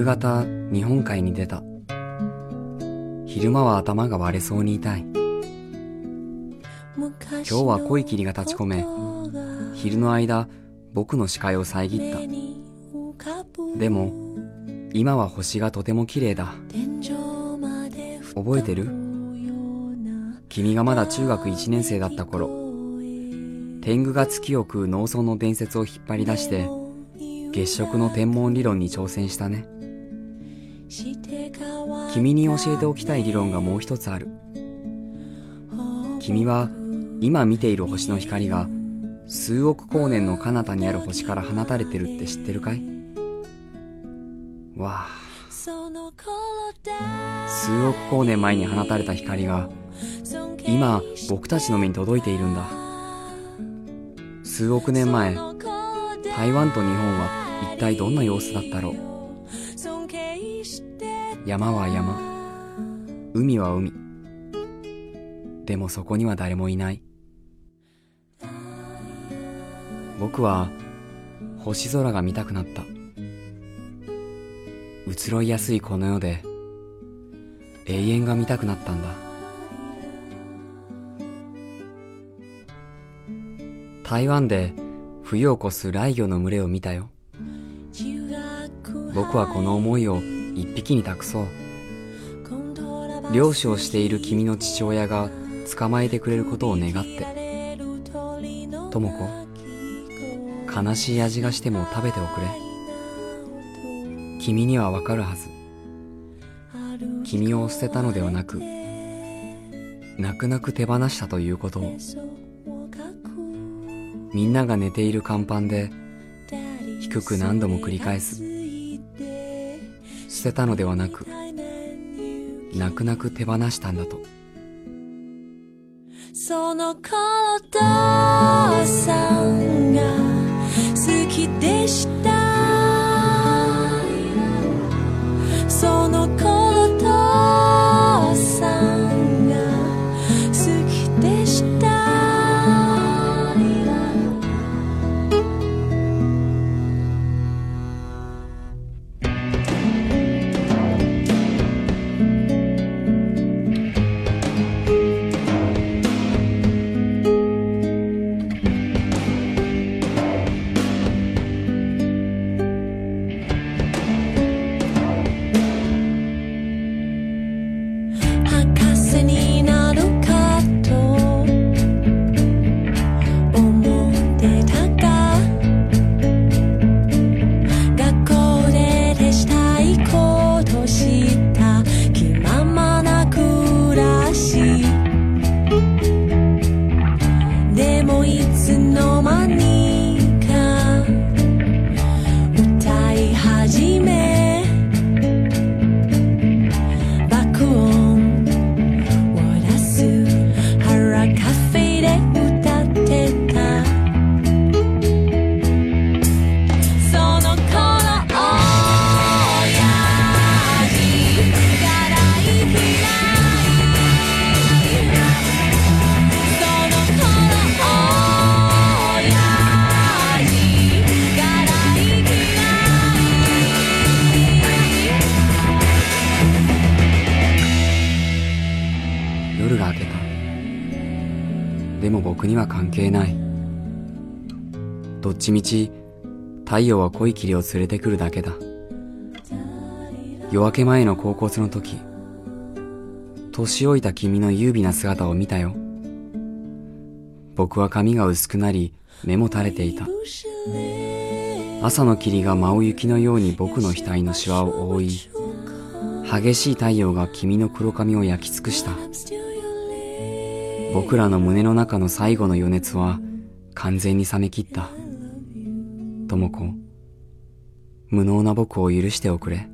方日本海に出た。昼間は頭が割れそうに痛い。今日は濃い霧が立ち込め昼の間僕の視界を遮った。でも今は星がとても綺麗だ。覚えてる？君がまだ中学1年生だった頃。天狗が月を食う農村の伝説を引っ張り出して月食の天文理論に挑戦したね君に教えておきたい理論がもう一つある。君は今見ている星の光が数億光年の彼方にある星から放たれてるって知ってるかい？わあ。数億光年前に放たれた光が今僕たちの目に届いているんだ。数億年前台湾と日本は一体どんな様子だったろう？山は山。海は海。でもそこには誰もいない。僕は星空が見たくなった。移ろいやすいこの世で永遠が見たくなったんだ。台湾で冬を越す雷魚の群れを見たよ。僕はこの思いを一匹に託そう。漁師をしている君の父親が捕まえてくれることを願って。智子悲しい味がしても食べておくれ。君にはわかるはず。君を捨てたのではなく泣く泣く手放したということ。をみんなが寝ている甲板で低く何度も繰り返す。捨てたのではなく泣く泣く手放したんだと。その頃父さんが好きでした。その頃父さんが好きでした。ででしたいことした気ままな暮らし。でもいつのでも僕には関係ない。どっちみち太陽は濃い霧を連れてくるだけだ。夜明け前の高校の時年老いた君の優美な姿を見たよ。僕は髪が薄くなり目も垂れていた。朝の霧が舞う雪のように僕の額のシワを覆い激しい太陽が君の黒髪を焼き尽くした。僕らの胸の中の最後の余熱は完全に冷め切った。とも子無能な僕を許しておくれ。